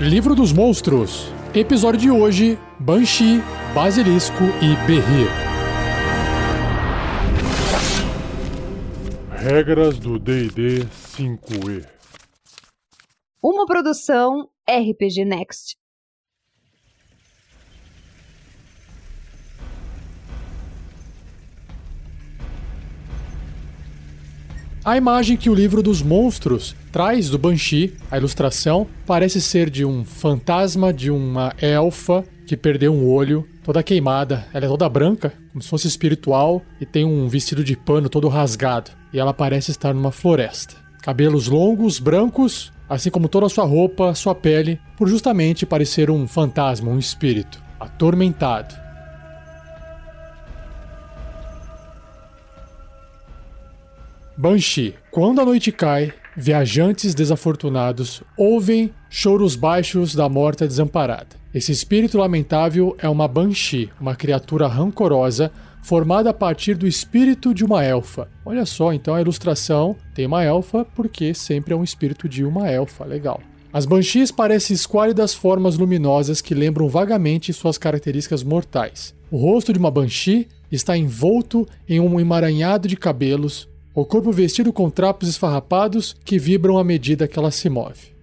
Livro dos Monstros. Episódio de hoje: Banshee, Basilisco e Berrir. Regras do DD 5E. Uma produção RPG Next. A imagem que o livro dos monstros traz do Banshee, a ilustração, parece ser de um fantasma de uma elfa que perdeu um olho, toda queimada. Ela é toda branca, como se fosse espiritual, e tem um vestido de pano todo rasgado. E ela parece estar numa floresta. Cabelos longos, brancos, assim como toda a sua roupa, sua pele, por justamente parecer um fantasma, um espírito, atormentado. Banshee. Quando a noite cai, viajantes desafortunados ouvem choros baixos da morta desamparada. Esse espírito lamentável é uma Banshee, uma criatura rancorosa formada a partir do espírito de uma elfa. Olha só, então a ilustração tem uma elfa porque sempre é um espírito de uma elfa. Legal. As Banshees parecem esquálidas formas luminosas que lembram vagamente suas características mortais. O rosto de uma Banshee está envolto em um emaranhado de cabelos, o corpo vestido com trapos esfarrapados que vibram à medida que ela se move.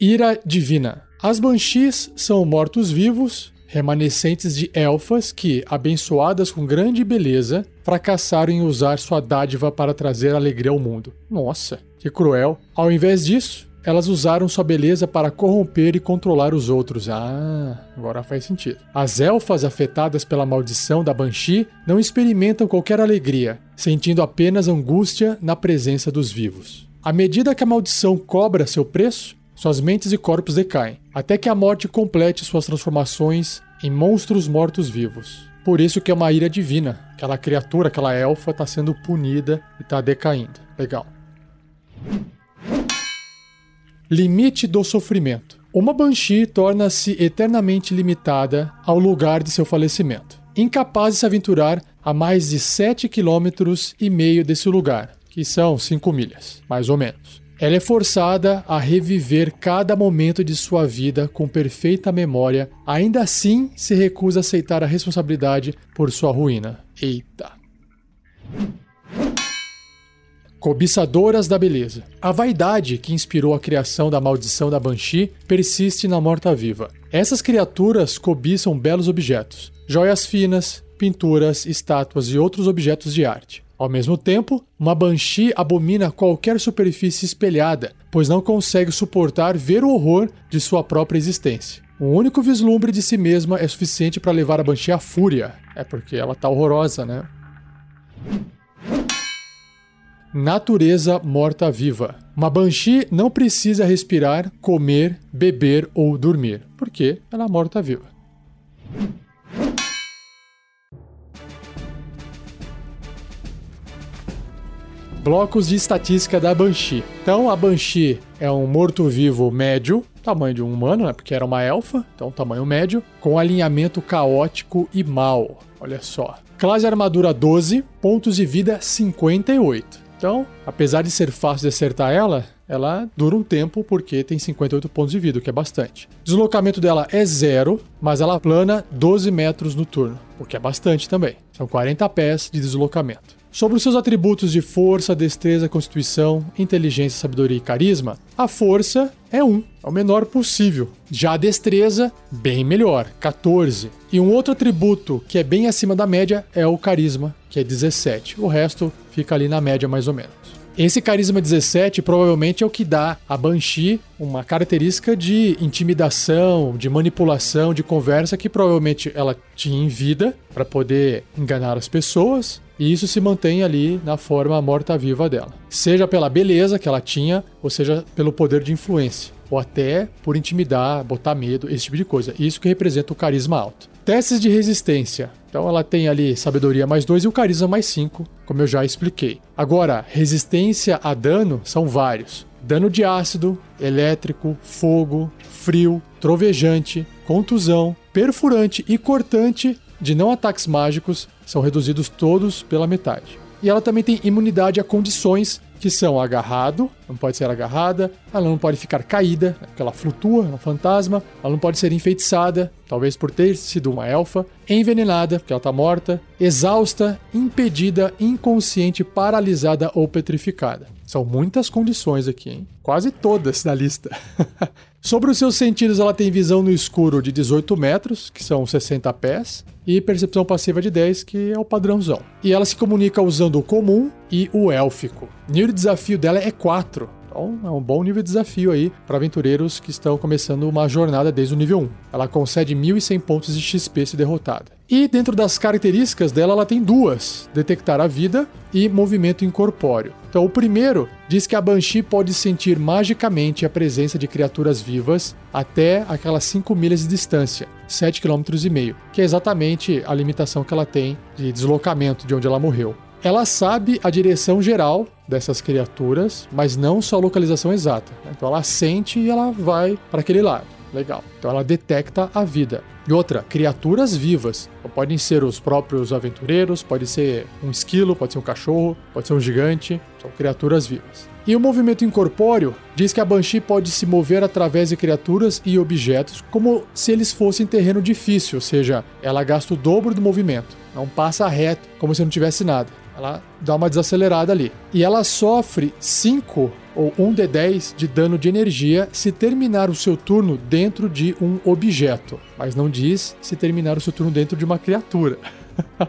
Ira Divina. As Banshees são mortos-vivos, remanescentes de elfas que, abençoadas com grande beleza, fracassaram em usar sua dádiva para trazer alegria ao mundo. Nossa, que cruel. Ao invés disso, elas usaram sua beleza para corromper e controlar os outros. Ah, agora faz sentido. As elfas afetadas pela maldição da Banshee não experimentam qualquer alegria, sentindo apenas angústia na presença dos vivos. À medida que a maldição cobra seu preço, suas mentes e corpos decaem, até que a morte complete suas transformações em monstros mortos-vivos. Por isso que é uma ira divina. Aquela criatura, aquela elfa, está sendo punida e está decaindo. Legal. Limite do sofrimento. Uma Banshee torna-se eternamente limitada ao lugar de seu falecimento, incapaz de se aventurar a mais de 7 km e meio desse lugar, que são 5 milhas, mais ou menos. Ela é forçada a reviver cada momento de sua vida com perfeita memória, ainda assim se recusa a aceitar a responsabilidade por sua ruína. Eita. Cobiçadoras da beleza. A vaidade que inspirou a criação da maldição da Banshee persiste na morta-viva. Essas criaturas cobiçam belos objetos, joias finas, pinturas, estátuas e outros objetos de arte. Ao mesmo tempo, uma Banshee abomina qualquer superfície espelhada, pois não consegue suportar ver o horror de sua própria existência. Um único vislumbre de si mesma é suficiente para levar a Banshee à fúria. É porque ela tá horrorosa, né? Natureza morta-viva. Uma Banshee não precisa respirar, comer, beber ou dormir, porque ela é morta-viva. Blocos de estatística da Banshee. Então, a Banshee é um morto-vivo médio, tamanho de um humano, né? Porque era uma elfa, então tamanho médio, com alinhamento caótico e mal. Olha só. Classe armadura 12, pontos de vida 58. Então, apesar de ser fácil de acertar ela, ela dura um tempo porque tem 58 pontos de vida, o que é bastante. Deslocamento dela é zero, mas ela plana 12 metros no turno, o que é bastante também. São 40 pés de deslocamento. Sobre os seus atributos de força, destreza, constituição, inteligência, sabedoria e carisma, a força é 1, é o menor possível. Já a destreza, bem melhor, 14. E um outro atributo que é bem acima da média é o carisma, que é 17. O resto fica ali na média mais ou menos. Esse carisma 17 provavelmente é o que dá a Banshee uma característica de intimidação, de manipulação, de conversa que provavelmente ela tinha em vida para poder enganar as pessoas e isso se mantém ali na forma morta-viva dela. Seja pela beleza que ela tinha, ou seja pelo poder de influência. Ou até por intimidar, botar medo, esse tipo de coisa. Isso que representa o carisma alto. Testes de resistência. Então ela tem ali sabedoria mais 2 e o carisma mais 5, como eu já expliquei. Agora, resistência a dano são vários. Dano de ácido, elétrico, fogo, frio, trovejante, contusão, perfurante e cortante de não ataques mágicos são reduzidos todos pela metade. E ela também tem imunidade a condições que são agarrado, não pode ser agarrada, ela não pode ficar caída, porque ela flutua, é um fantasma, ela não pode ser enfeitiçada, talvez por ter sido uma elfa, envenenada, porque ela está morta, exausta, impedida, inconsciente, paralisada ou petrificada. São muitas condições aqui, hein? Quase todas na lista. Sobre os seus sentidos, ela tem visão no escuro de 18 metros, que são 60 pés, e percepção passiva de 10, que é o padrãozão. E ela se comunica usando o comum e o élfico. Nível de desafio dela é 4. Então é um bom nível de desafio aí para aventureiros que estão começando uma jornada desde o nível 1. Ela concede 1.100 pontos de XP se derrotada. E dentro das características dela, ela tem duas: detectar a vida e movimento incorpóreo. Então, o primeiro diz que a Banshee pode sentir magicamente a presença de criaturas vivas até aquelas 5 milhas de distância, 7,5 km, que é exatamente a limitação que ela tem de deslocamento de onde ela morreu. Ela sabe a direção geral dessas criaturas, mas não sua localização exata. Então ela sente e ela vai para aquele lado. Legal. Então ela detecta a vida. E outra, criaturas vivas. Então, podem ser os próprios aventureiros, pode ser um esquilo, pode ser um cachorro, pode ser um gigante. São criaturas vivas. E o movimento incorpóreo diz que a Banshee pode se mover através de criaturas e objetos como se eles fossem terreno difícil, ou seja, ela gasta o dobro do movimento. Não passa reto como se não tivesse nada. Ela dá uma desacelerada ali. E ela sofre 5 ou 1 de 10 de dano de energia se terminar o seu turno dentro de um objeto. Mas não diz se terminar o seu turno dentro de uma criatura.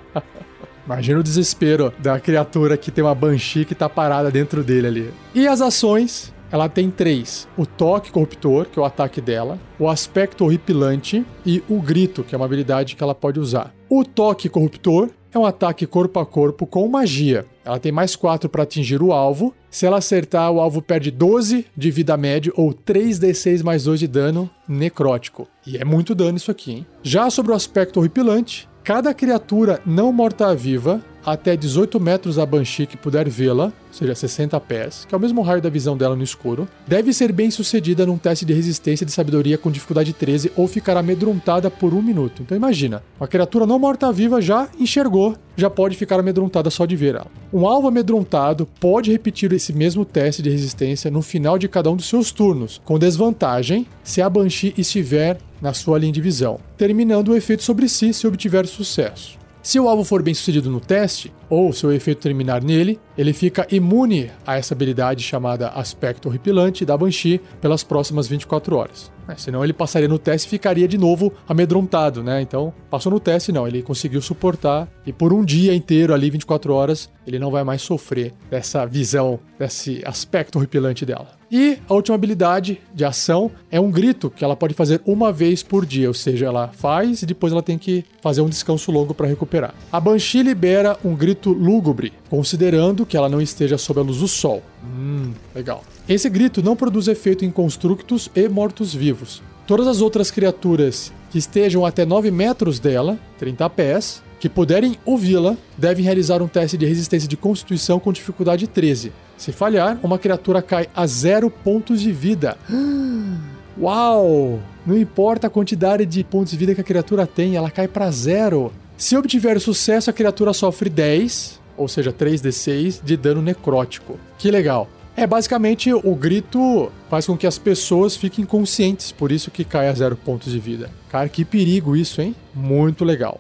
Imagina o desespero da criatura que tem uma Banshee que tá parada dentro dele ali. E as ações, ela tem três: o toque corruptor, que é o ataque dela, o aspecto horripilante e o grito, que é uma habilidade que ela pode usar. O toque corruptor é um ataque corpo a corpo com magia. Ela tem mais 4 para atingir o alvo. Se ela acertar, o alvo perde 12 de vida média ou 3d6 mais 2 de dano necrótico. E é muito dano isso aqui, hein? Já sobre o aspecto horripilante, cada criatura não morta-viva até 18 metros a Banshee que puder vê-la, ou seja, 60 pés, que é o mesmo raio da visão dela no escuro, deve ser bem sucedida num teste de resistência de sabedoria com dificuldade 13 ou ficar amedrontada por um minuto. Então imagina, uma criatura não morta-viva já enxergou, já pode ficar amedrontada só de ver ela. Um alvo amedrontado pode repetir esse mesmo teste de resistência no final de cada um dos seus turnos, com desvantagem se a Banshee estiver na sua linha de visão, terminando o efeito sobre si se obtiver sucesso. Se o alvo for bem sucedido no teste, ou seu efeito terminar nele, ele fica imune a essa habilidade chamada Aspecto Horripilante da Banshee pelas próximas 24 horas. É, senão ele passaria no teste e ficaria de novo amedrontado, né? Então, passou no teste, não, ele conseguiu suportar e por um dia inteiro ali, 24 horas, ele não vai mais sofrer dessa visão, desse aspecto horripilante dela. E a última habilidade de ação é um grito que ela pode fazer uma vez por dia, ou seja, ela faz e depois ela tem que fazer um descanso longo para recuperar. A Banshee libera um grito lúgubre, considerando que ela não esteja sob a luz do sol. Hum, legal. Esse grito não produz efeito em constructos e mortos-vivos. Todas as outras criaturas que estejam até 9 metros dela, 30 pés, que puderem ouvi-la, devem realizar um teste de resistência de constituição com dificuldade 13. Se falhar, uma criatura cai a zero pontos de vida. Uau! Não importa a quantidade de pontos de vida que a criatura tem, ela cai para zero. Se obtiver sucesso, a criatura sofre 10, ou seja, 3d6 de dano necrótico. Que legal. É basicamente o grito faz com que as pessoas fiquem conscientes, por isso que cai a zero pontos de vida. Cara, que perigo isso, hein? Muito legal.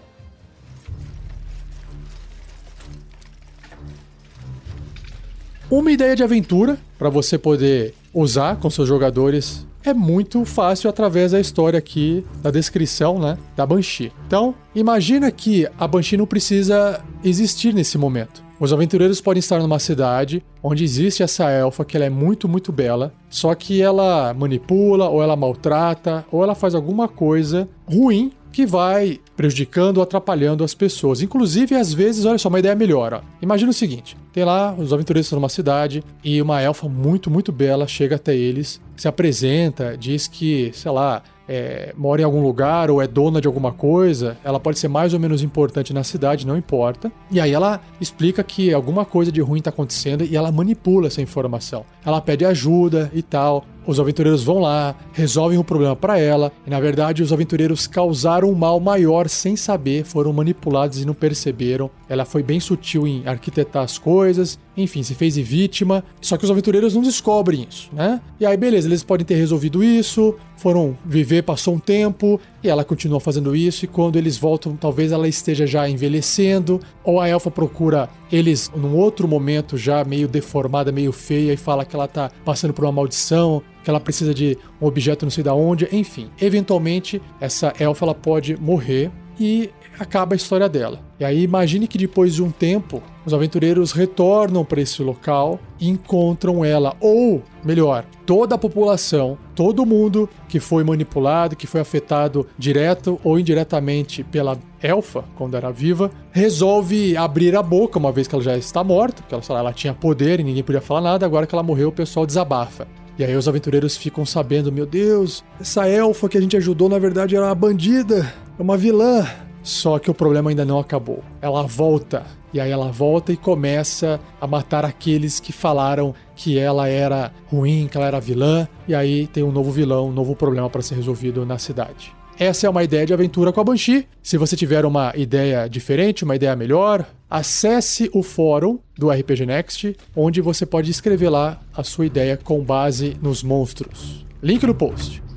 Uma ideia de aventura para você poder usar com seus jogadores é muito fácil através da história aqui, da descrição, né, da Banshee. Então, imagina que a Banshee não precisa existir nesse momento. Os aventureiros podem estar numa cidade onde existe essa elfa que ela é muito, muito bela, só que ela manipula, ou ela maltrata, ou ela faz alguma coisa ruim que vai prejudicando atrapalhando as pessoas. Inclusive, às vezes, olha só, uma ideia melhor. Ó. Imagina o seguinte: tem lá os aventureiros numa cidade e uma elfa muito, muito bela chega até eles, se apresenta, diz que, sei lá, é, mora em algum lugar ou é dona de alguma coisa, ela pode ser mais ou menos importante na cidade, não importa. E aí ela explica que alguma coisa de ruim está acontecendo e ela manipula essa informação. Ela pede ajuda e tal. Os aventureiros vão lá, resolvem o problema para ela, e na verdade os aventureiros causaram um mal maior sem saber, foram manipulados e não perceberam. Ela foi bem sutil em arquitetar as coisas, enfim, se fez vítima. Só que os aventureiros não descobrem isso, né? E aí, beleza, eles podem ter resolvido isso, foram viver, passou um tempo, e ela continua fazendo isso, e quando eles voltam, talvez ela esteja já envelhecendo, ou a elfa procura eles num outro momento já meio deformada, meio feia, e fala que ela tá passando por uma maldição, que ela precisa de um objeto não sei da onde, enfim. Eventualmente, essa elfa ela pode morrer e acaba a história dela. E aí imagine que depois de um tempo, os aventureiros retornam para esse local e encontram ela, ou melhor, toda a população, todo mundo que foi manipulado, que foi afetado direto ou indiretamente pela elfa, quando era viva, resolve abrir a boca, uma vez que ela já está morta, porque ela, ela tinha poder e ninguém podia falar nada, agora que ela morreu, o pessoal desabafa. E aí os aventureiros ficam sabendo, meu Deus, essa elfa que a gente ajudou na verdade era uma bandida, é uma vilã. Só que o problema ainda não acabou. Ela volta. E aí ela volta e começa a matar aqueles que falaram que ela era ruim, que ela era vilã. E aí tem um novo vilão, um novo problema para ser resolvido na cidade. Essa é uma ideia de aventura com a Banshee. Se você tiver uma ideia diferente, uma ideia melhor, acesse o fórum do RPG Next, onde você pode escrever lá a sua ideia com base nos monstros. Link no post.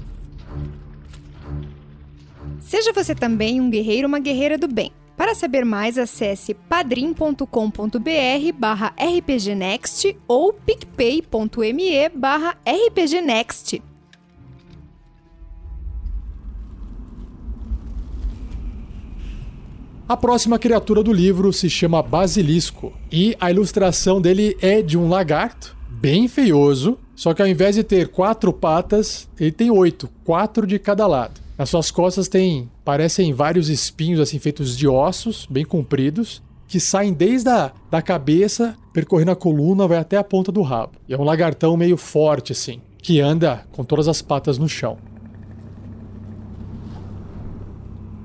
Seja você também um guerreiro ou uma guerreira do bem. Para saber mais, acesse padrim.com.br barra rpgnext ou picpay.me barra rpgnext. A próxima criatura do livro se chama Basilisco e a ilustração dele é de um lagarto, bem feioso, só que ao invés de ter quatro patas, ele tem oito, quatro de cada lado. Nas suas costas tem, parecem vários espinhos assim feitos de ossos, bem compridos, que saem desde a da cabeça, percorrendo a coluna, vai até a ponta do rabo. E é um lagartão meio forte assim, que anda com todas as patas no chão.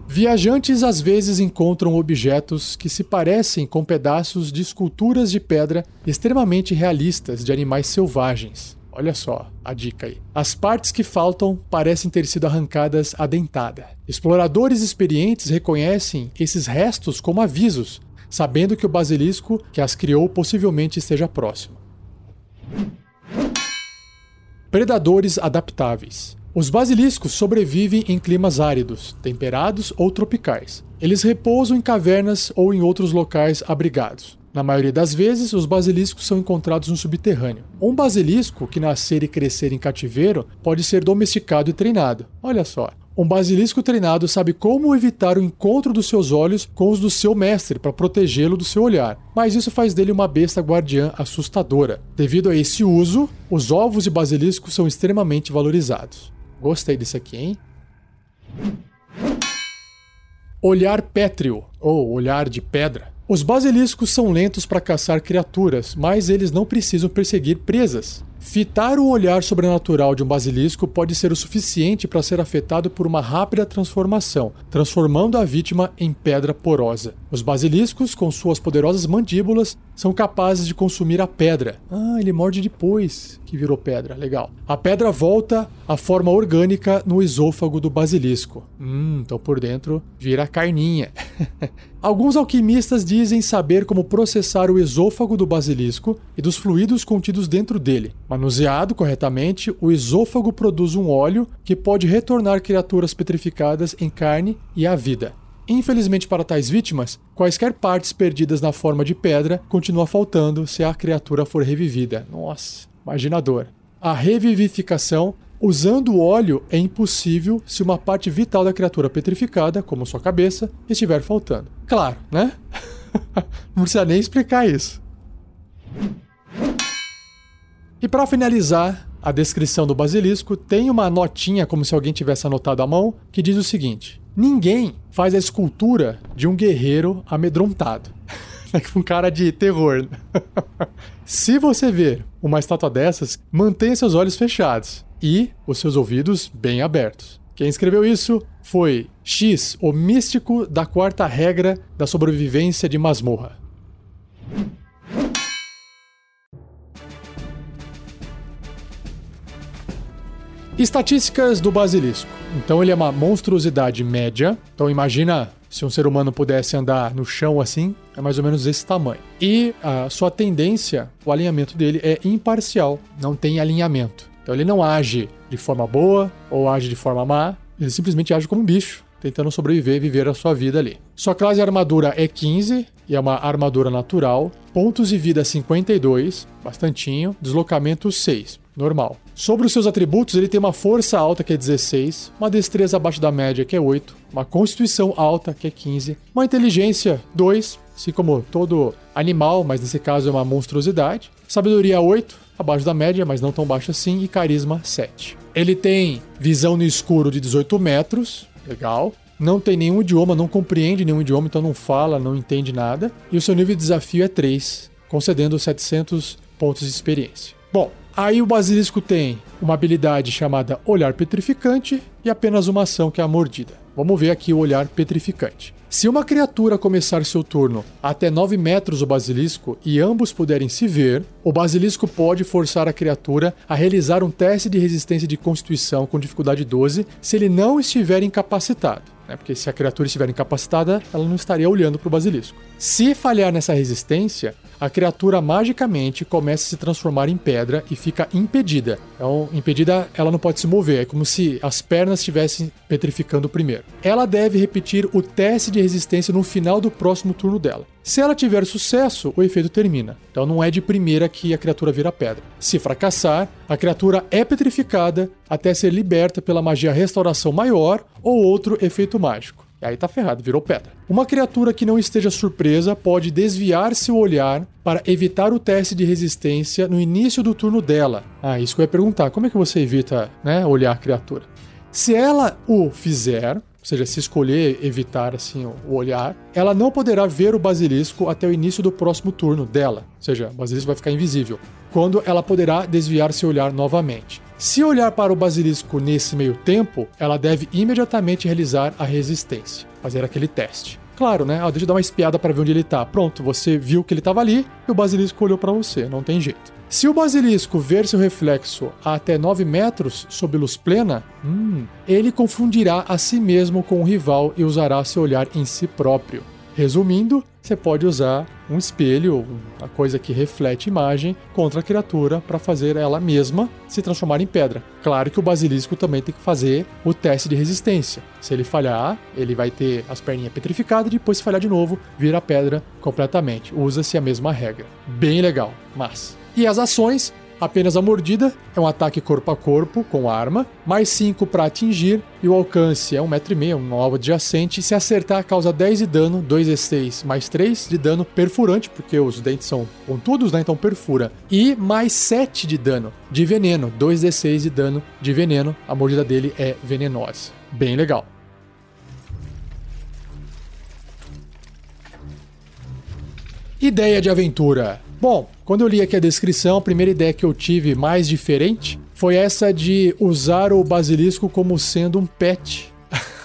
Viajantes às vezes encontram objetos que se parecem com pedaços de esculturas de pedra extremamente realistas de animais selvagens. Olha só a dica aí. As partes que faltam parecem ter sido arrancadas à dentada. Exploradores experientes reconhecem esses restos como avisos, sabendo que o basilisco que as criou possivelmente esteja próximo. Predadores adaptáveis. Os basiliscos sobrevivem em climas áridos, temperados ou tropicais. Eles repousam em cavernas ou em outros locais abrigados. Na maioria das vezes, os basiliscos são encontrados no subterrâneo. Um basilisco que nascer e crescer em cativeiro pode ser domesticado e treinado. Olha só. Um basilisco treinado sabe como evitar o encontro dos seus olhos com os do seu mestre para protegê-lo do seu olhar, mas isso faz dele uma besta guardiã assustadora. Devido a esse uso, os ovos de basilisco são extremamente valorizados. Gostei desse aqui, hein? Olhar pétreo, ou olhar de pedra. Os basiliscos são lentos para caçar criaturas, mas eles não precisam perseguir presas. Fitar o olhar sobrenatural de um basilisco pode ser o suficiente para ser afetado por uma rápida transformação, transformando a vítima em pedra porosa. Os basiliscos, com suas poderosas mandíbulas, são capazes de consumir a pedra. Ah, ele morde depois que virou pedra. Legal. A pedra volta à forma orgânica no esôfago do basilisco. Hum, então por dentro vira carninha. Alguns alquimistas dizem saber como processar o esôfago do basilisco e dos fluidos contidos dentro dele. Manuseado corretamente, o esôfago produz um óleo que pode retornar criaturas petrificadas em carne e à vida. Infelizmente para tais vítimas, quaisquer partes perdidas na forma de pedra continua faltando se a criatura for revivida. Nossa, imaginador. A revivificação usando o óleo é impossível se uma parte vital da criatura petrificada, como sua cabeça, estiver faltando. Claro, né? Não precisa nem explicar isso. E para finalizar a descrição do basilisco, tem uma notinha, como se alguém tivesse anotado à mão, que diz o seguinte: Ninguém faz a escultura de um guerreiro amedrontado. um cara de terror. se você ver uma estátua dessas, mantenha seus olhos fechados e os seus ouvidos bem abertos. Quem escreveu isso foi X, o místico da quarta regra da sobrevivência de masmorra. Estatísticas do basilisco. Então ele é uma monstruosidade média. Então imagina se um ser humano pudesse andar no chão assim, é mais ou menos esse tamanho. E a sua tendência, o alinhamento dele é imparcial, não tem alinhamento. Então ele não age de forma boa ou age de forma má, ele simplesmente age como um bicho, tentando sobreviver e viver a sua vida ali. Sua classe de armadura é 15 e é uma armadura natural. Pontos de vida 52, bastantinho. Deslocamento 6, normal. Sobre os seus atributos, ele tem uma força alta, que é 16, uma destreza abaixo da média, que é 8, uma constituição alta, que é 15, uma inteligência 2, assim como todo animal, mas nesse caso é uma monstruosidade. Sabedoria 8, abaixo da média, mas não tão baixo assim, e carisma 7. Ele tem visão no escuro de 18 metros, legal. Não tem nenhum idioma, não compreende nenhum idioma, então não fala, não entende nada. E o seu nível de desafio é 3, concedendo 700 pontos de experiência. Bom, Aí o basilisco tem uma habilidade chamada Olhar Petrificante e apenas uma ação que é a mordida. Vamos ver aqui o Olhar Petrificante. Se uma criatura começar seu turno até 9 metros do basilisco e ambos puderem se ver, o basilisco pode forçar a criatura a realizar um teste de resistência de constituição com dificuldade 12 se ele não estiver incapacitado. Né? Porque se a criatura estiver incapacitada, ela não estaria olhando para o basilisco. Se falhar nessa resistência, a criatura magicamente começa a se transformar em pedra e fica impedida. Então, impedida, ela não pode se mover, é como se as pernas estivessem petrificando primeiro. Ela deve repetir o teste de resistência no final do próximo turno dela. Se ela tiver sucesso, o efeito termina. Então não é de primeira que a criatura vira pedra. Se fracassar, a criatura é petrificada até ser liberta pela magia restauração maior ou outro efeito mágico. E aí tá ferrado, virou pedra. Uma criatura que não esteja surpresa pode desviar seu olhar para evitar o teste de resistência no início do turno dela. Ah, isso que eu ia perguntar. Como é que você evita, né, olhar a criatura? Se ela o fizer, ou seja, se escolher evitar assim o olhar, ela não poderá ver o basilisco até o início do próximo turno dela. Ou seja, o basilisco vai ficar invisível. Quando ela poderá desviar seu olhar novamente. Se olhar para o basilisco nesse meio tempo, ela deve imediatamente realizar a resistência, fazer aquele teste. Claro, né? Ah, deixa eu dar uma espiada para ver onde ele tá. Pronto, você viu que ele estava ali e o basilisco olhou para você, não tem jeito. Se o basilisco ver seu reflexo a até 9 metros sob luz plena, hum, ele confundirá a si mesmo com o rival e usará seu olhar em si próprio. Resumindo, você pode usar um espelho, uma coisa que reflete imagem, contra a criatura para fazer ela mesma se transformar em pedra. Claro que o basilisco também tem que fazer o teste de resistência. Se ele falhar, ele vai ter as perninhas petrificadas e depois se falhar de novo, vira pedra completamente. Usa-se a mesma regra. Bem legal, mas. E as ações Apenas a mordida é um ataque corpo a corpo com arma, mais 5 para atingir, e o alcance é 1,5m, um alvo adjacente. Se acertar, causa 10 de dano, 2d6 mais 3 de dano perfurante, porque os dentes são pontudos, né? Então perfura. E mais 7 de dano de veneno, 2d6 de dano de veneno. A mordida dele é venenosa. Bem legal. Ideia de aventura. Bom, quando eu li aqui a descrição, a primeira ideia que eu tive mais diferente foi essa de usar o basilisco como sendo um pet.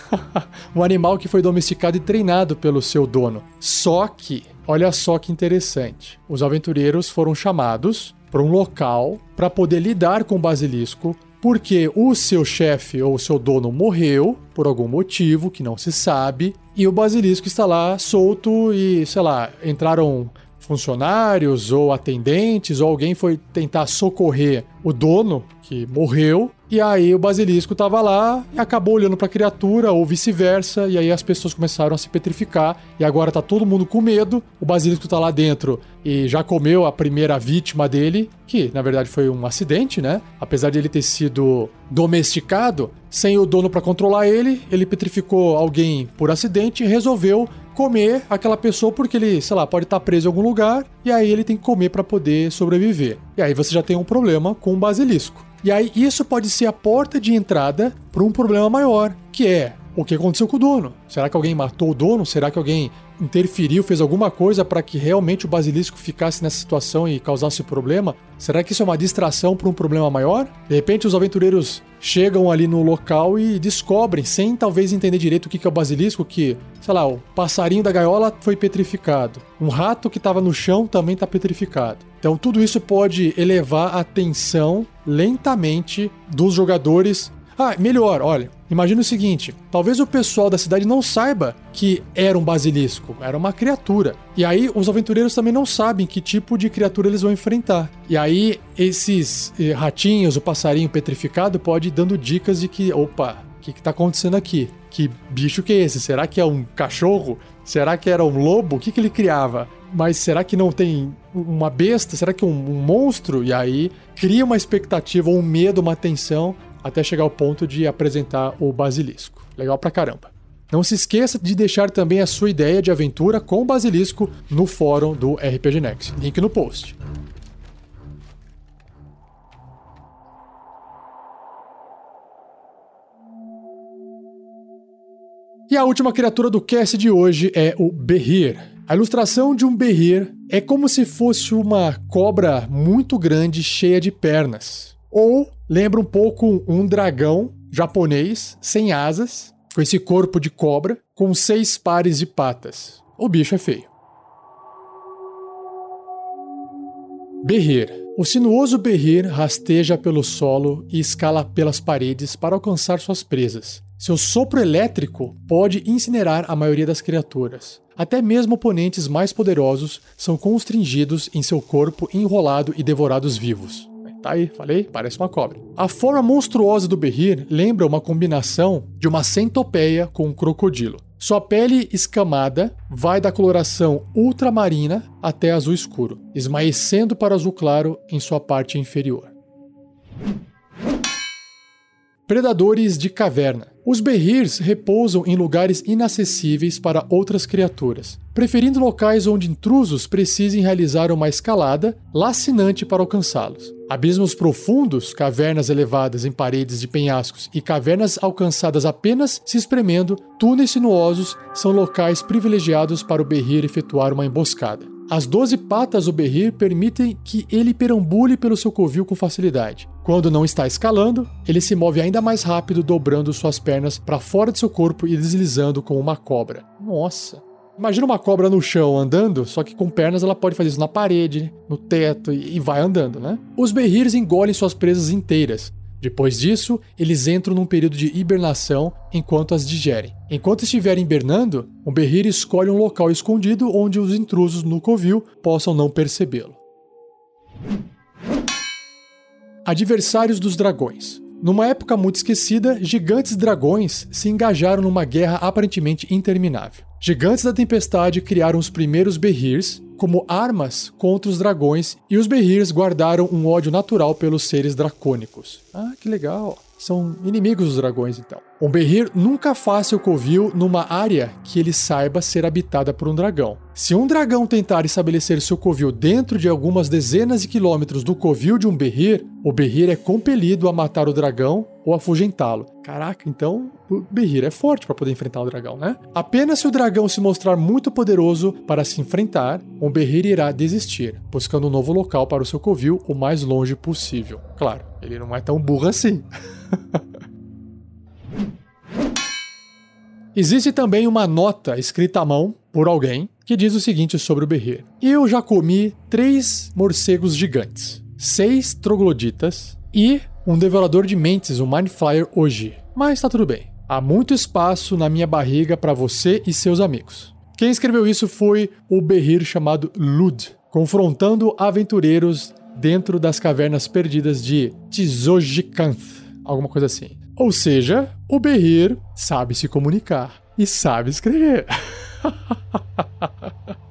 um animal que foi domesticado e treinado pelo seu dono. Só que, olha só que interessante, os aventureiros foram chamados para um local para poder lidar com o basilisco, porque o seu chefe ou o seu dono morreu por algum motivo que não se sabe, e o basilisco está lá solto e, sei lá, entraram funcionários ou atendentes ou alguém foi tentar socorrer o dono que morreu e aí o basilisco estava lá e acabou olhando para a criatura ou vice-versa e aí as pessoas começaram a se petrificar e agora tá todo mundo com medo. O basilisco tá lá dentro e já comeu a primeira vítima dele, que na verdade foi um acidente, né? Apesar de ele ter sido domesticado, sem o dono para controlar ele, ele petrificou alguém por acidente e resolveu comer aquela pessoa porque ele, sei lá, pode estar preso em algum lugar e aí ele tem que comer para poder sobreviver. E aí você já tem um problema com o basilisco. E aí isso pode ser a porta de entrada para um problema maior, que é o que aconteceu com o dono. Será que alguém matou o dono? Será que alguém interferiu, fez alguma coisa para que realmente o basilisco ficasse nessa situação e causasse problema? Será que isso é uma distração para um problema maior? De repente, os aventureiros chegam ali no local e descobrem, sem talvez entender direito o que é o basilisco, que, sei lá, o passarinho da gaiola foi petrificado. Um rato que estava no chão também está petrificado. Então, tudo isso pode elevar a tensão lentamente dos jogadores. Ah, melhor, olha, imagina o seguinte: talvez o pessoal da cidade não saiba que era um basilisco, era uma criatura. E aí os aventureiros também não sabem que tipo de criatura eles vão enfrentar. E aí esses eh, ratinhos, o passarinho petrificado pode ir dando dicas de que, opa, o que, que tá acontecendo aqui? Que bicho que é esse? Será que é um cachorro? Será que era um lobo? O que, que ele criava? Mas será que não tem uma besta? Será que um, um monstro? E aí cria uma expectativa, um medo, uma tensão até chegar ao ponto de apresentar o basilisco. Legal pra caramba. Não se esqueça de deixar também a sua ideia de aventura com o basilisco no fórum do RPG Next. Link no post. E a última criatura do cast de hoje é o Behir. A ilustração de um Behir é como se fosse uma cobra muito grande cheia de pernas. Ou lembra um pouco um dragão japonês sem asas, com esse corpo de cobra, com seis pares de patas. O bicho é feio. Berrir. O sinuoso berrir rasteja pelo solo e escala pelas paredes para alcançar suas presas. Seu sopro elétrico pode incinerar a maioria das criaturas. Até mesmo oponentes mais poderosos são constringidos em seu corpo enrolado e devorados vivos. Tá aí, falei? Parece uma cobra. A forma monstruosa do Berrir lembra uma combinação de uma centopeia com um crocodilo. Sua pele escamada vai da coloração ultramarina até azul escuro, esmaecendo para azul claro em sua parte inferior. Predadores de caverna. Os berrirs repousam em lugares inacessíveis para outras criaturas, preferindo locais onde intrusos precisem realizar uma escalada lacinante para alcançá-los. Abismos profundos, cavernas elevadas em paredes de penhascos e cavernas alcançadas apenas se espremendo, túneis sinuosos são locais privilegiados para o berrir efetuar uma emboscada. As 12 patas do berrir permitem que ele perambule pelo seu covil com facilidade. Quando não está escalando, ele se move ainda mais rápido, dobrando suas pernas para fora de seu corpo e deslizando como uma cobra. Nossa! Imagina uma cobra no chão andando, só que com pernas ela pode fazer isso na parede, no teto e vai andando, né? Os berrirs engolem suas presas inteiras, depois disso, eles entram num período de hibernação enquanto as digerem. Enquanto estiverem hibernando, o Berrir escolhe um local escondido onde os intrusos no covil possam não percebê-lo. Adversários dos dragões. Numa época muito esquecida, gigantes dragões se engajaram numa guerra aparentemente interminável. Gigantes da Tempestade criaram os primeiros Behirs como armas contra os dragões e os Behirs guardaram um ódio natural pelos seres dracônicos. Ah, que legal! São inimigos dos dragões, então. Um Behir nunca faz seu covil numa área que ele saiba ser habitada por um dragão. Se um dragão tentar estabelecer seu covil dentro de algumas dezenas de quilômetros do covil de um Behir, o Behir é compelido a matar o dragão ou afugentá-lo. Caraca, então o Behir é forte para poder enfrentar o dragão, né? Apenas se o dragão se mostrar muito poderoso para se enfrentar, um Behir irá desistir, buscando um novo local para o seu covil o mais longe possível. Claro, ele não é tão burro assim. Existe também uma nota escrita à mão por alguém que diz o seguinte sobre o Berrir: Eu já comi três morcegos gigantes, seis trogloditas e um devorador de mentes, um Mind Flyer hoje. Mas tá tudo bem. Há muito espaço na minha barriga para você e seus amigos. Quem escreveu isso foi o Berrir chamado Lud, confrontando aventureiros dentro das cavernas perdidas de Tizojikanth, alguma coisa assim. Ou seja, o Berrir sabe se comunicar e sabe escrever.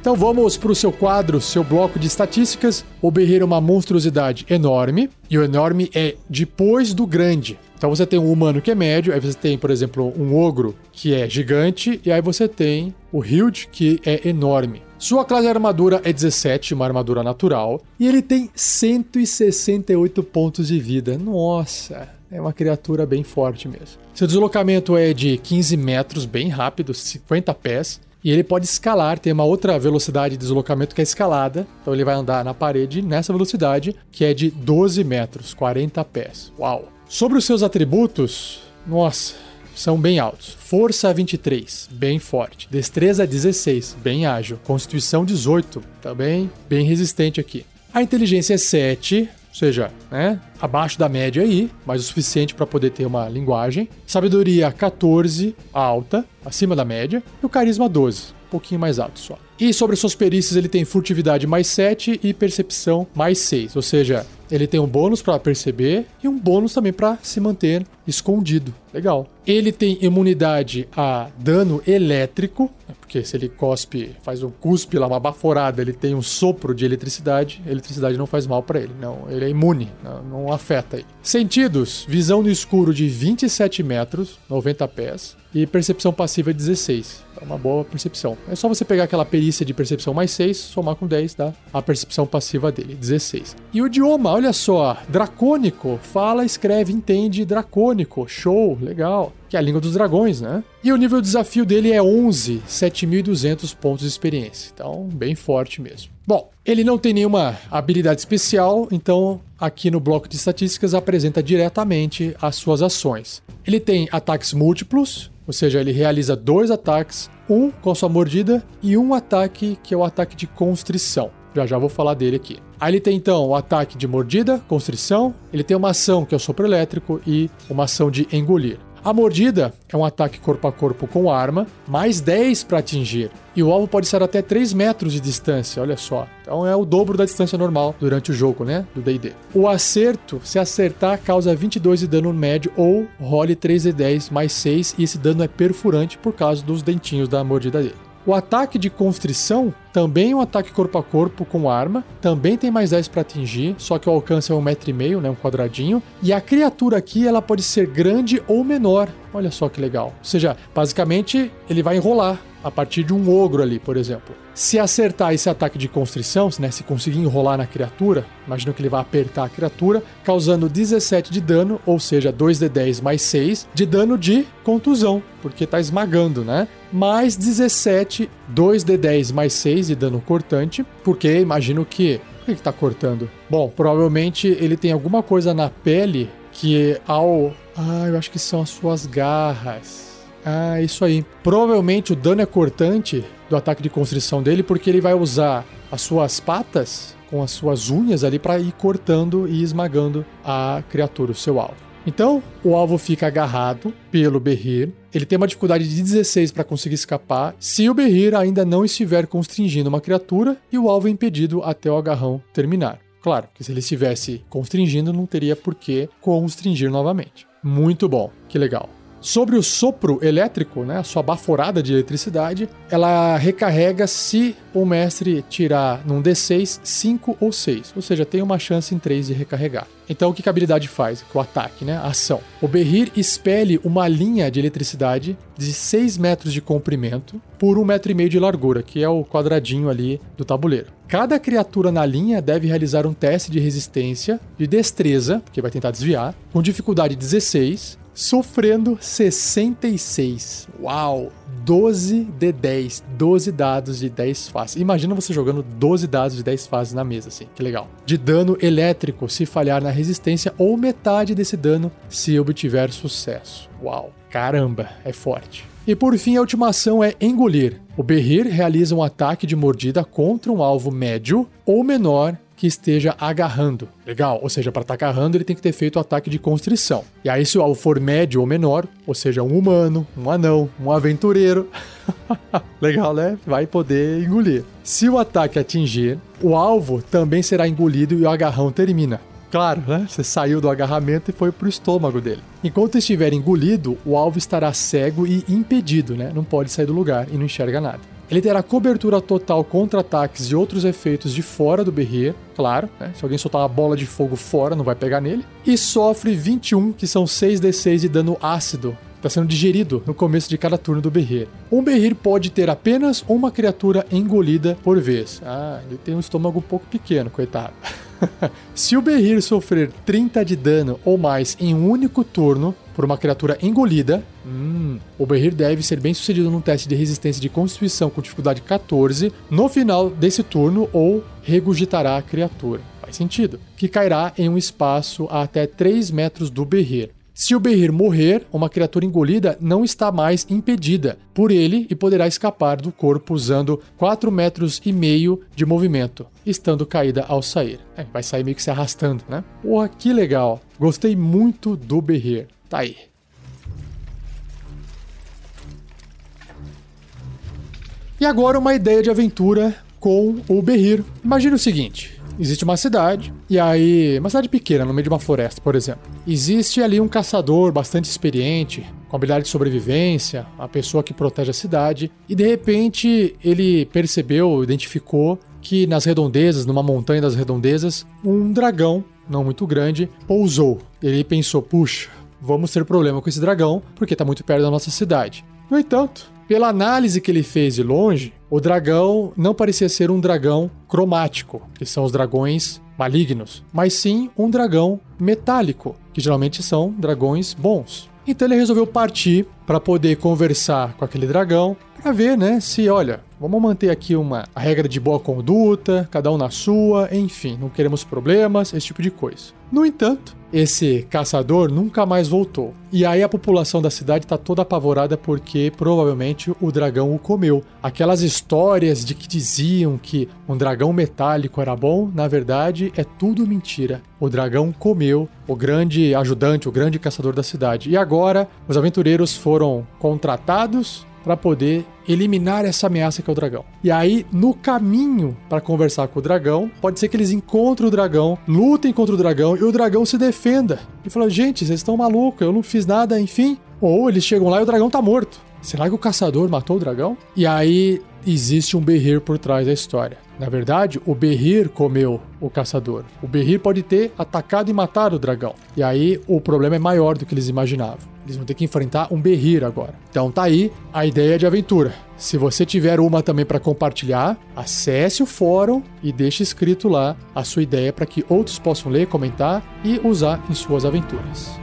Então vamos para o seu quadro, seu bloco de estatísticas. O Berrir é uma monstruosidade enorme, e o enorme é depois do grande. Então você tem um humano que é médio, aí você tem, por exemplo, um ogro que é gigante, e aí você tem o huge que é enorme. Sua classe de armadura é 17, uma armadura natural, e ele tem 168 pontos de vida. Nossa, é uma criatura bem forte mesmo. Seu deslocamento é de 15 metros, bem rápido, 50 pés. E ele pode escalar, tem uma outra velocidade de deslocamento que é escalada. Então ele vai andar na parede nessa velocidade, que é de 12 metros, 40 pés. Uau! Sobre os seus atributos, nossa, são bem altos. Força 23, bem forte. Destreza 16, bem ágil. Constituição 18, também bem resistente aqui. A inteligência é 7, ou seja, né, abaixo da média aí, mas o suficiente para poder ter uma linguagem. Sabedoria 14, alta, acima da média. E o carisma 12, um pouquinho mais alto só. E sobre suas perícias, ele tem furtividade mais 7 e percepção mais 6, ou seja, ele tem um bônus para perceber e um bônus também para se manter escondido. Legal. Ele tem imunidade a dano elétrico, né, porque se ele cospe, faz um cuspe lá, uma baforada, ele tem um sopro de eletricidade, a eletricidade não faz mal para ele. Não, ele é imune, não, não afeta ele. Sentidos: visão no escuro de 27 metros, 90 pés, e percepção passiva 16. É uma boa percepção. É só você pegar aquela perícia de percepção mais 6, somar com 10, dá a percepção passiva dele, 16. E o idioma, olha só, dracônico, fala, escreve, entende dracônico, show, legal. Que é a língua dos dragões, né? E o nível de desafio dele é 11, 7.200 pontos de experiência. Então, bem forte mesmo. Bom, ele não tem nenhuma habilidade especial, então aqui no bloco de estatísticas apresenta diretamente as suas ações. Ele tem ataques múltiplos, ou seja, ele realiza dois ataques, um com sua mordida e um ataque que é o ataque de constrição. Já já vou falar dele aqui. Aí ele tem então o ataque de mordida, constrição, ele tem uma ação que é o sopro elétrico e uma ação de engolir. A mordida é um ataque corpo a corpo com arma, mais 10 para atingir. E o alvo pode estar até 3 metros de distância, olha só. Então é o dobro da distância normal durante o jogo, né? Do DD. O acerto, se acertar, causa 22 de dano médio ou role 3 de 10 mais 6, e esse dano é perfurante por causa dos dentinhos da mordida dele. O ataque de constrição também é um ataque corpo a corpo com arma, também tem mais 10 para atingir, só que o alcance é um metro e meio, né, um quadradinho. E a criatura aqui ela pode ser grande ou menor. Olha só que legal. Ou seja, basicamente ele vai enrolar a partir de um ogro ali, por exemplo. Se acertar esse ataque de constrição, né, se conseguir enrolar na criatura, imagina que ele vai apertar a criatura, causando 17 de dano, ou seja, 2d10 mais 6 de dano de contusão, porque tá esmagando, né? Mais 17, 2d10 mais 6 de dano cortante, porque imagino que. Por que, que tá cortando? Bom, provavelmente ele tem alguma coisa na pele que ao. Ah, eu acho que são as suas garras. Ah, isso aí. Provavelmente o dano é cortante do ataque de constrição dele, porque ele vai usar as suas patas com as suas unhas ali para ir cortando e esmagando a criatura, o seu alvo. Então, o alvo fica agarrado pelo Berrir. Ele tem uma dificuldade de 16 para conseguir escapar, se o Berrir ainda não estiver constringindo uma criatura e o alvo é impedido até o agarrão terminar. Claro que se ele estivesse constringindo, não teria por que constringir novamente. Muito bom, que legal. Sobre o sopro elétrico, né, a sua baforada de eletricidade, ela recarrega se o mestre tirar num D6, 5 ou 6. Ou seja, tem uma chance em 3 de recarregar. Então, o que a habilidade faz? O ataque, né? A ação. O Berrir expele uma linha de eletricidade de 6 metros de comprimento por 1,5 metro de largura, que é o quadradinho ali do tabuleiro. Cada criatura na linha deve realizar um teste de resistência, de destreza, que vai tentar desviar, com dificuldade 16, sofrendo 66. Uau! 12 de 10, 12 dados de 10 faces. Imagina você jogando 12 dados de 10 faces na mesa, assim, que legal. De dano elétrico se falhar na resistência ou metade desse dano se obtiver sucesso. Uau, caramba, é forte. E por fim, a última ação é engolir. O Berrir realiza um ataque de mordida contra um alvo médio ou menor que esteja agarrando. Legal, ou seja, para estar tá agarrando ele tem que ter feito o ataque de constrição. E aí, se o alvo for médio ou menor, ou seja, um humano, um anão, um aventureiro, legal, né? Vai poder engolir. Se o ataque atingir, o alvo também será engolido e o agarrão termina. Claro, né? Você saiu do agarramento e foi pro estômago dele. Enquanto estiver engolido, o alvo estará cego e impedido, né? Não pode sair do lugar e não enxerga nada. Ele terá cobertura total contra ataques e outros efeitos de fora do berrier, claro, né? Se alguém soltar uma bola de fogo fora, não vai pegar nele. E sofre 21, que são 6d6 de dano ácido. Está sendo digerido no começo de cada turno do berrir. Um berrir pode ter apenas uma criatura engolida por vez. Ah, ele tem um estômago um pouco pequeno, coitado. Se o berrir sofrer 30 de dano ou mais em um único turno, por uma criatura engolida, hum, o Berrir deve ser bem sucedido num teste de resistência de constituição com dificuldade 14 no final desse turno ou regurgitará a criatura. Faz sentido. Que cairá em um espaço a até 3 metros do Berrir. Se o Behir morrer, uma criatura engolida não está mais impedida por ele e poderá escapar do corpo usando 4 metros e meio de movimento, estando caída ao sair. É, vai sair meio que se arrastando, né? Porra, que legal. Gostei muito do Behir. Tá aí. E agora uma ideia de aventura com o Behir. Imagine o seguinte: existe uma cidade, e aí, uma cidade pequena, no meio de uma floresta, por exemplo. Existe ali um caçador bastante experiente, com habilidade de sobrevivência, uma pessoa que protege a cidade, e de repente ele percebeu, identificou que nas redondezas, numa montanha das redondezas, um dragão, não muito grande, pousou. Ele pensou: puxa, vamos ter problema com esse dragão, porque está muito perto da nossa cidade. No entanto, pela análise que ele fez de longe, o dragão não parecia ser um dragão cromático, que são os dragões malignos, mas sim um dragão metálico, que geralmente são dragões bons. Então ele resolveu partir para poder conversar com aquele dragão, para ver, né, se, olha, vamos manter aqui uma regra de boa conduta, cada um na sua, enfim, não queremos problemas, esse tipo de coisa. No entanto, esse caçador nunca mais voltou. E aí a população da cidade está toda apavorada porque provavelmente o dragão o comeu. Aquelas histórias de que diziam que um dragão metálico era bom, na verdade é tudo mentira. O dragão comeu o grande ajudante, o grande caçador da cidade. E agora os aventureiros foram contratados para poder eliminar essa ameaça que é o dragão. E aí, no caminho para conversar com o dragão, pode ser que eles encontrem o dragão, lutem contra o dragão e o dragão se defenda. E fala: gente, vocês estão malucos, eu não fiz nada, enfim. Ou eles chegam lá e o dragão tá morto. Será que o caçador matou o dragão? E aí existe um berrir por trás da história. Na verdade, o berrir comeu o caçador. O berrir pode ter atacado e matado o dragão. E aí o problema é maior do que eles imaginavam. Eles vão ter que enfrentar um berrir agora. Então tá aí a ideia de aventura. Se você tiver uma também para compartilhar, acesse o fórum e deixe escrito lá a sua ideia para que outros possam ler, comentar e usar em suas aventuras.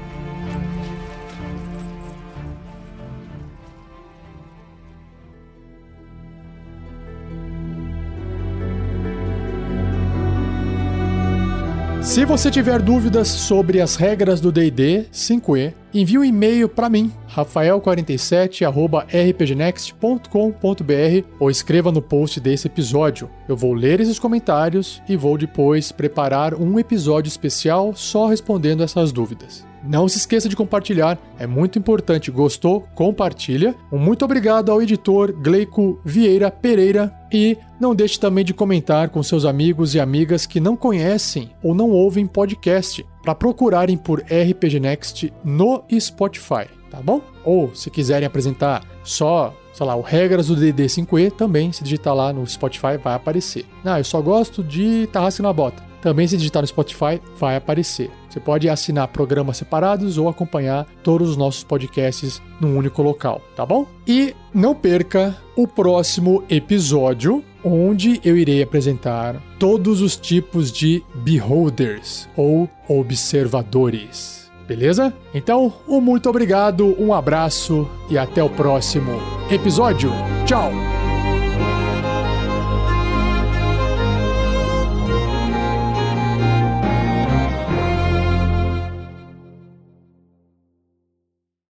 Se você tiver dúvidas sobre as regras do D&D 5e, envie um e-mail para mim, rafael47@rpgnext.com.br ou escreva no post desse episódio. Eu vou ler esses comentários e vou depois preparar um episódio especial só respondendo essas dúvidas. Não se esqueça de compartilhar, é muito importante. Gostou? Compartilha. Um muito obrigado ao editor Gleico Vieira Pereira e não deixe também de comentar com seus amigos e amigas que não conhecem ou não ouvem podcast para procurarem por RPG Next no Spotify, tá bom? Ou se quiserem apresentar só sei lá, o Regras do DD 5E também, se digitar lá no Spotify, vai aparecer. Ah, eu só gosto de Tarrasque na Bota. Também, se digitar no Spotify, vai aparecer. Você pode assinar programas separados ou acompanhar todos os nossos podcasts num único local, tá bom? E não perca o próximo episódio, onde eu irei apresentar todos os tipos de beholders ou observadores. Beleza? Então, um muito obrigado, um abraço e até o próximo episódio. Tchau!